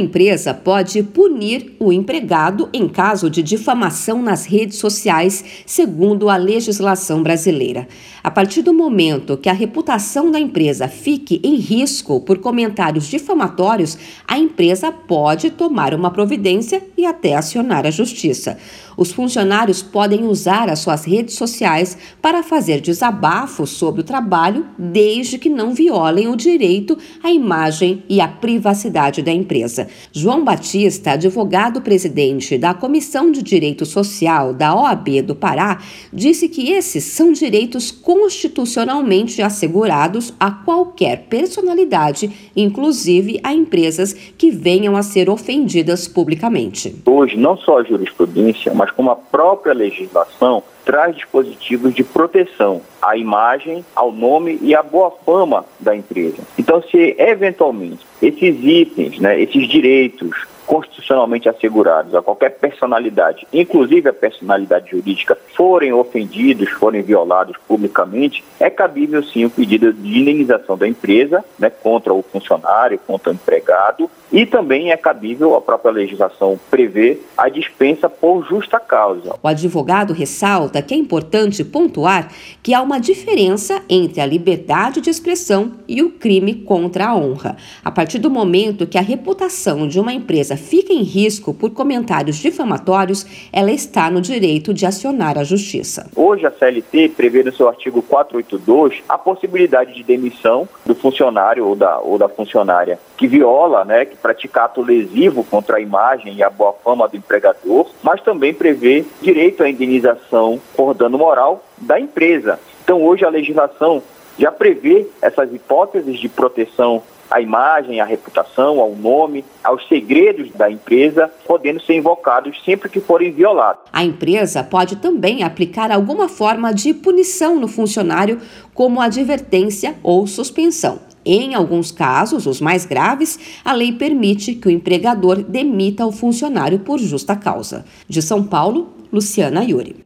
empresa pode punir o empregado em caso de difamação nas redes sociais, segundo a legislação brasileira. A partir do momento que a reputação da empresa fique em risco por comentários difamatórios, a empresa pode tomar uma providência e até acionar a justiça. Os funcionários podem usar as suas redes sociais para fazer desabafos sobre o trabalho, desde que não violem o direito à imagem e à privacidade da empresa. João Batista, advogado-presidente da Comissão de Direito Social da OAB do Pará, disse que esses são direitos constitucionalmente assegurados a qualquer personalidade, inclusive a empresas que venham a ser ofendidas publicamente. Hoje, não só a jurisprudência, mas como a própria legislação traz dispositivos de proteção à imagem, ao nome e à boa fama da empresa. Então, se eventualmente esses itens, né, esses direitos constitucionalmente assegurados a qualquer personalidade, inclusive a personalidade jurídica, forem ofendidos, forem violados publicamente, é cabível sim o pedido de indenização da empresa né, contra o funcionário, contra o empregado, e também é cabível a própria legislação prever a dispensa por justa causa. O advogado ressalta que é importante pontuar que há uma diferença entre a liberdade de expressão e o crime contra a honra. A partir do momento que a reputação de uma empresa fica em risco por comentários difamatórios, ela está no direito de acionar a justiça. Hoje a CLT prevê no seu artigo 482 a possibilidade de demissão do funcionário ou da, ou da funcionária que viola, né, que pratica ato lesivo contra a imagem e a boa fama do empregador, mas também prevê direito à indenização por dano moral da empresa. Então hoje a legislação já prevê essas hipóteses de proteção à imagem, à reputação, ao nome, aos segredos da empresa, podendo ser invocados sempre que forem violados. A empresa pode também aplicar alguma forma de punição no funcionário, como advertência ou suspensão. Em alguns casos, os mais graves, a lei permite que o empregador demita o funcionário por justa causa. De São Paulo, Luciana Yuri.